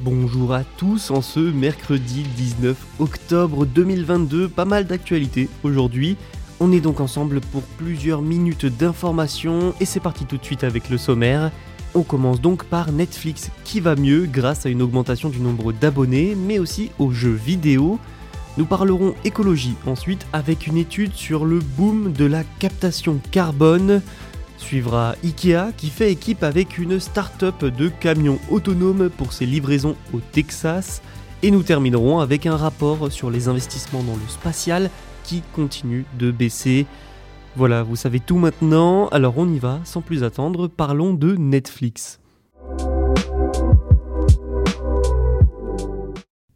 Bonjour à tous en ce mercredi 19 octobre 2022, pas mal d'actualités aujourd'hui. On est donc ensemble pour plusieurs minutes d'information et c'est parti tout de suite avec le sommaire. On commence donc par Netflix qui va mieux grâce à une augmentation du nombre d'abonnés mais aussi aux jeux vidéo. Nous parlerons écologie ensuite avec une étude sur le boom de la captation carbone. Suivra Ikea qui fait équipe avec une start-up de camions autonomes pour ses livraisons au Texas. Et nous terminerons avec un rapport sur les investissements dans le spatial qui continue de baisser. Voilà, vous savez tout maintenant, alors on y va, sans plus attendre, parlons de Netflix.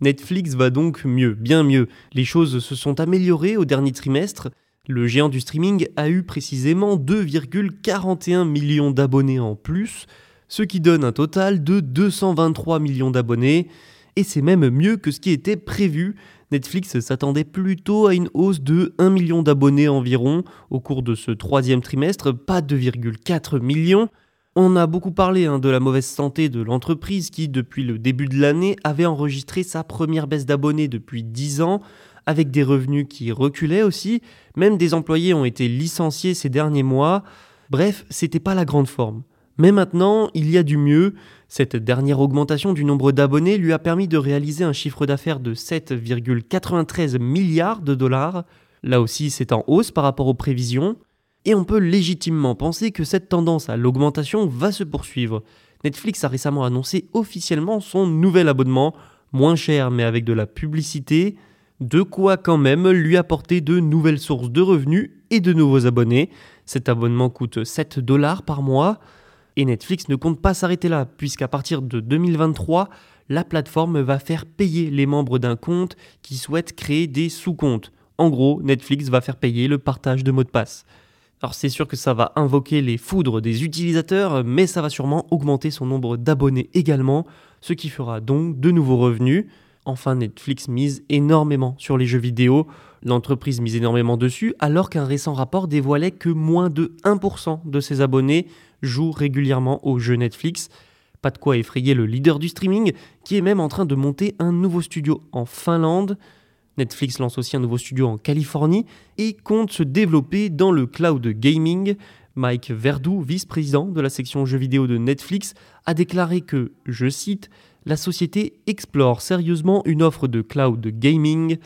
Netflix va donc mieux, bien mieux. Les choses se sont améliorées au dernier trimestre. Le géant du streaming a eu précisément 2,41 millions d'abonnés en plus, ce qui donne un total de 223 millions d'abonnés, et c'est même mieux que ce qui était prévu. Netflix s'attendait plutôt à une hausse de 1 million d'abonnés environ au cours de ce troisième trimestre, pas 2,4 millions. On a beaucoup parlé hein, de la mauvaise santé de l'entreprise qui, depuis le début de l'année, avait enregistré sa première baisse d'abonnés depuis 10 ans, avec des revenus qui reculaient aussi, même des employés ont été licenciés ces derniers mois. Bref, c'était pas la grande forme. Mais maintenant, il y a du mieux. Cette dernière augmentation du nombre d'abonnés lui a permis de réaliser un chiffre d'affaires de 7,93 milliards de dollars. Là aussi, c'est en hausse par rapport aux prévisions. Et on peut légitimement penser que cette tendance à l'augmentation va se poursuivre. Netflix a récemment annoncé officiellement son nouvel abonnement, moins cher mais avec de la publicité, de quoi quand même lui apporter de nouvelles sources de revenus et de nouveaux abonnés. Cet abonnement coûte 7 dollars par mois. Et Netflix ne compte pas s'arrêter là, puisqu'à partir de 2023, la plateforme va faire payer les membres d'un compte qui souhaitent créer des sous-comptes. En gros, Netflix va faire payer le partage de mots de passe. Alors c'est sûr que ça va invoquer les foudres des utilisateurs, mais ça va sûrement augmenter son nombre d'abonnés également, ce qui fera donc de nouveaux revenus. Enfin, Netflix mise énormément sur les jeux vidéo. L'entreprise mise énormément dessus, alors qu'un récent rapport dévoilait que moins de 1% de ses abonnés jouent régulièrement aux jeux Netflix. Pas de quoi effrayer le leader du streaming, qui est même en train de monter un nouveau studio en Finlande. Netflix lance aussi un nouveau studio en Californie et compte se développer dans le cloud gaming. Mike Verdoux, vice-président de la section jeux vidéo de Netflix, a déclaré que, je cite, la société explore sérieusement une offre de cloud gaming.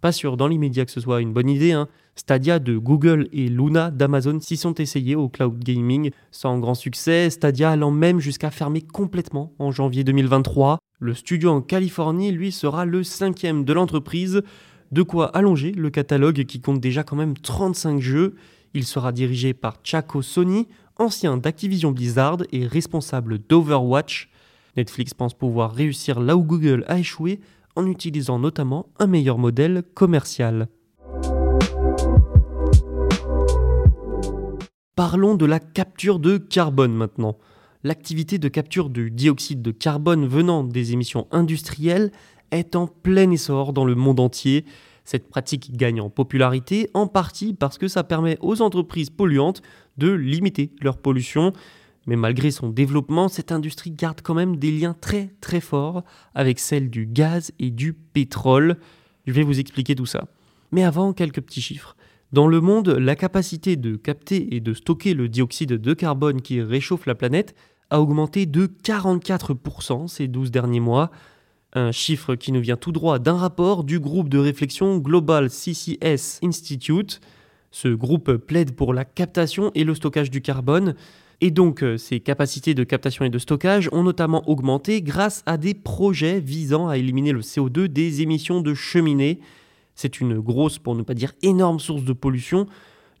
Pas sûr dans l'immédiat que ce soit une bonne idée. Hein. Stadia de Google et Luna d'Amazon s'y sont essayés au cloud gaming sans grand succès, Stadia allant même jusqu'à fermer complètement en janvier 2023. Le studio en Californie, lui, sera le cinquième de l'entreprise, de quoi allonger le catalogue qui compte déjà quand même 35 jeux. Il sera dirigé par Chaco Sony, ancien d'Activision Blizzard et responsable d'Overwatch. Netflix pense pouvoir réussir là où Google a échoué en utilisant notamment un meilleur modèle commercial. Parlons de la capture de carbone maintenant. L'activité de capture du dioxyde de carbone venant des émissions industrielles est en plein essor dans le monde entier. Cette pratique gagne en popularité en partie parce que ça permet aux entreprises polluantes de limiter leur pollution. Mais malgré son développement, cette industrie garde quand même des liens très très forts avec celle du gaz et du pétrole. Je vais vous expliquer tout ça. Mais avant, quelques petits chiffres. Dans le monde, la capacité de capter et de stocker le dioxyde de carbone qui réchauffe la planète a augmenté de 44% ces 12 derniers mois. Un chiffre qui nous vient tout droit d'un rapport du groupe de réflexion Global CCS Institute. Ce groupe plaide pour la captation et le stockage du carbone. Et donc, ces capacités de captation et de stockage ont notamment augmenté grâce à des projets visant à éliminer le CO2 des émissions de cheminées. C'est une grosse, pour ne pas dire énorme, source de pollution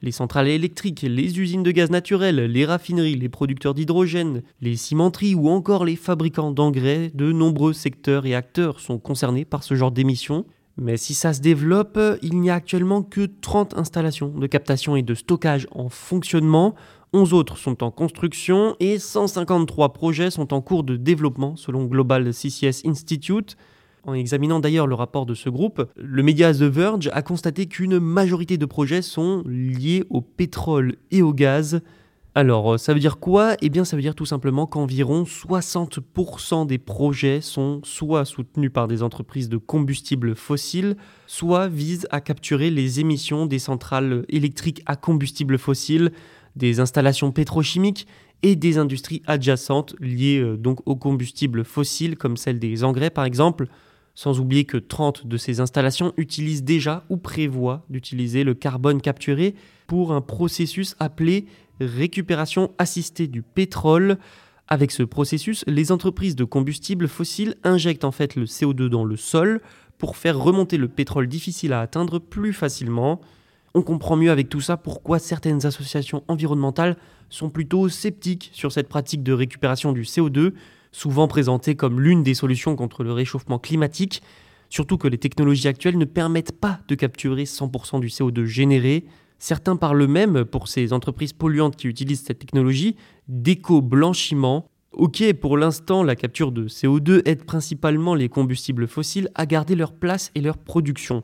les centrales électriques, les usines de gaz naturel, les raffineries, les producteurs d'hydrogène, les cimenteries ou encore les fabricants d'engrais, de nombreux secteurs et acteurs sont concernés par ce genre d'émissions. Mais si ça se développe, il n'y a actuellement que 30 installations de captation et de stockage en fonctionnement, 11 autres sont en construction et 153 projets sont en cours de développement selon Global CCS Institute. En examinant d'ailleurs le rapport de ce groupe, le média The Verge a constaté qu'une majorité de projets sont liés au pétrole et au gaz. Alors, euh, ça veut dire quoi? Eh bien, ça veut dire tout simplement qu'environ 60% des projets sont soit soutenus par des entreprises de combustibles fossiles, soit visent à capturer les émissions des centrales électriques à combustible fossile, des installations pétrochimiques et des industries adjacentes liées euh, donc aux combustibles fossiles, comme celle des engrais par exemple. Sans oublier que 30 de ces installations utilisent déjà ou prévoient d'utiliser le carbone capturé pour un processus appelé récupération assistée du pétrole. Avec ce processus, les entreprises de combustibles fossiles injectent en fait le CO2 dans le sol pour faire remonter le pétrole difficile à atteindre plus facilement. On comprend mieux avec tout ça pourquoi certaines associations environnementales sont plutôt sceptiques sur cette pratique de récupération du CO2 souvent présentée comme l'une des solutions contre le réchauffement climatique, surtout que les technologies actuelles ne permettent pas de capturer 100% du CO2 généré. Certains parlent même, pour ces entreprises polluantes qui utilisent cette technologie, d'éco-blanchiment. Ok, pour l'instant, la capture de CO2 aide principalement les combustibles fossiles à garder leur place et leur production.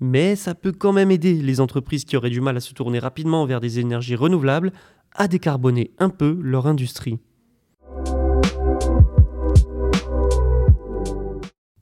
Mais ça peut quand même aider les entreprises qui auraient du mal à se tourner rapidement vers des énergies renouvelables à décarboner un peu leur industrie.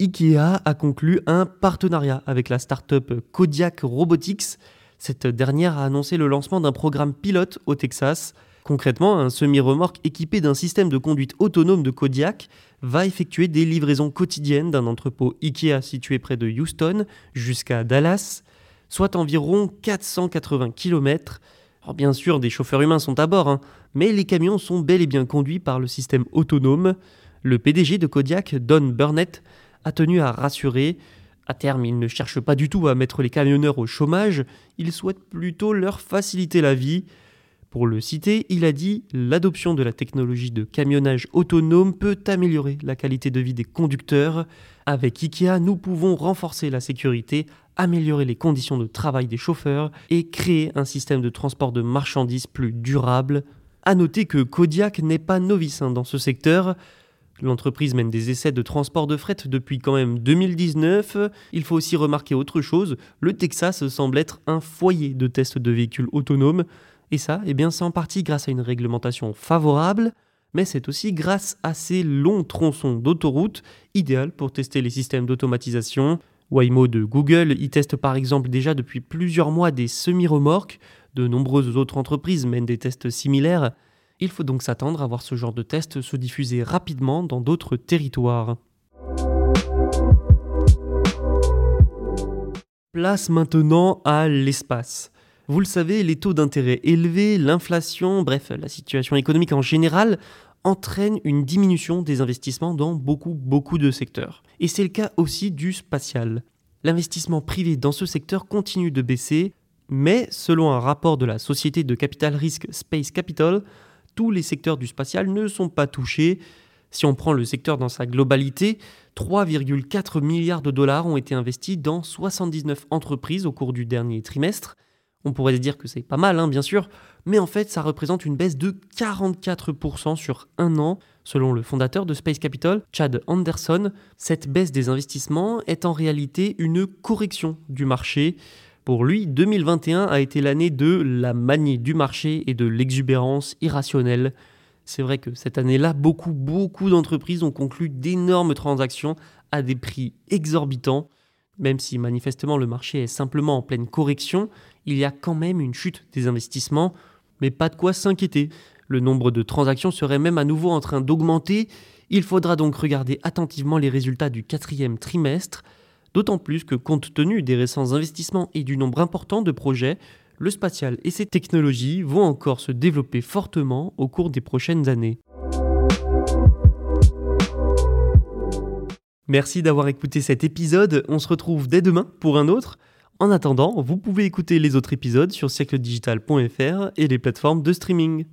IKEA a conclu un partenariat avec la start-up Kodiak Robotics. Cette dernière a annoncé le lancement d'un programme pilote au Texas. Concrètement, un semi-remorque équipé d'un système de conduite autonome de Kodiak va effectuer des livraisons quotidiennes d'un entrepôt IKEA situé près de Houston jusqu'à Dallas, soit environ 480 km. Bien sûr, des chauffeurs humains sont à bord, hein, mais les camions sont bel et bien conduits par le système autonome. Le PDG de Kodiak, Don Burnett, a tenu à rassurer. À terme, il ne cherche pas du tout à mettre les camionneurs au chômage, il souhaite plutôt leur faciliter la vie. Pour le citer, il a dit L'adoption de la technologie de camionnage autonome peut améliorer la qualité de vie des conducteurs. Avec IKEA, nous pouvons renforcer la sécurité, améliorer les conditions de travail des chauffeurs et créer un système de transport de marchandises plus durable. A noter que Kodiak n'est pas novice hein, dans ce secteur. L'entreprise mène des essais de transport de fret depuis quand même 2019. Il faut aussi remarquer autre chose, le Texas semble être un foyer de tests de véhicules autonomes. Et ça, eh bien, c'est en partie grâce à une réglementation favorable, mais c'est aussi grâce à ces longs tronçons d'autoroute, idéal pour tester les systèmes d'automatisation. Waymo de Google y teste par exemple déjà depuis plusieurs mois des semi-remorques. De nombreuses autres entreprises mènent des tests similaires. Il faut donc s'attendre à voir ce genre de test se diffuser rapidement dans d'autres territoires. Place maintenant à l'espace. Vous le savez, les taux d'intérêt élevés, l'inflation, bref, la situation économique en général entraînent une diminution des investissements dans beaucoup, beaucoup de secteurs. Et c'est le cas aussi du spatial. L'investissement privé dans ce secteur continue de baisser, mais selon un rapport de la société de capital risque Space Capital, tous les secteurs du spatial ne sont pas touchés. Si on prend le secteur dans sa globalité, 3,4 milliards de dollars ont été investis dans 79 entreprises au cours du dernier trimestre. On pourrait se dire que c'est pas mal, hein, bien sûr, mais en fait, ça représente une baisse de 44% sur un an. Selon le fondateur de Space Capital, Chad Anderson, cette baisse des investissements est en réalité une correction du marché. Pour lui, 2021 a été l'année de la manie du marché et de l'exubérance irrationnelle. C'est vrai que cette année-là, beaucoup, beaucoup d'entreprises ont conclu d'énormes transactions à des prix exorbitants. Même si manifestement le marché est simplement en pleine correction, il y a quand même une chute des investissements, mais pas de quoi s'inquiéter. Le nombre de transactions serait même à nouveau en train d'augmenter. Il faudra donc regarder attentivement les résultats du quatrième trimestre, d'autant plus que compte tenu des récents investissements et du nombre important de projets, le spatial et ses technologies vont encore se développer fortement au cours des prochaines années. Merci d'avoir écouté cet épisode, on se retrouve dès demain pour un autre. En attendant, vous pouvez écouter les autres épisodes sur siècledigital.fr et les plateformes de streaming.